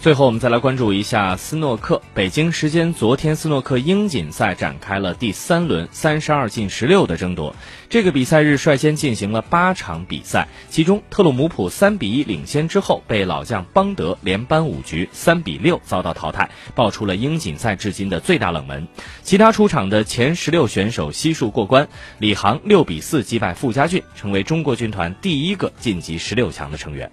最后我们再来关注一下斯诺克北京时间昨天斯诺克英锦赛展开了第三轮三十二进十六的争夺。这个比赛日率先进行了八场比赛其中特鲁姆普三比一领先之后被老将邦德连扳五局三比六遭到淘汰爆出了英锦赛至今的最大冷门。其他出场的前十六选手悉数过关李航六比四击败傅家俊成为中国军团第一个晋级十六强的成员。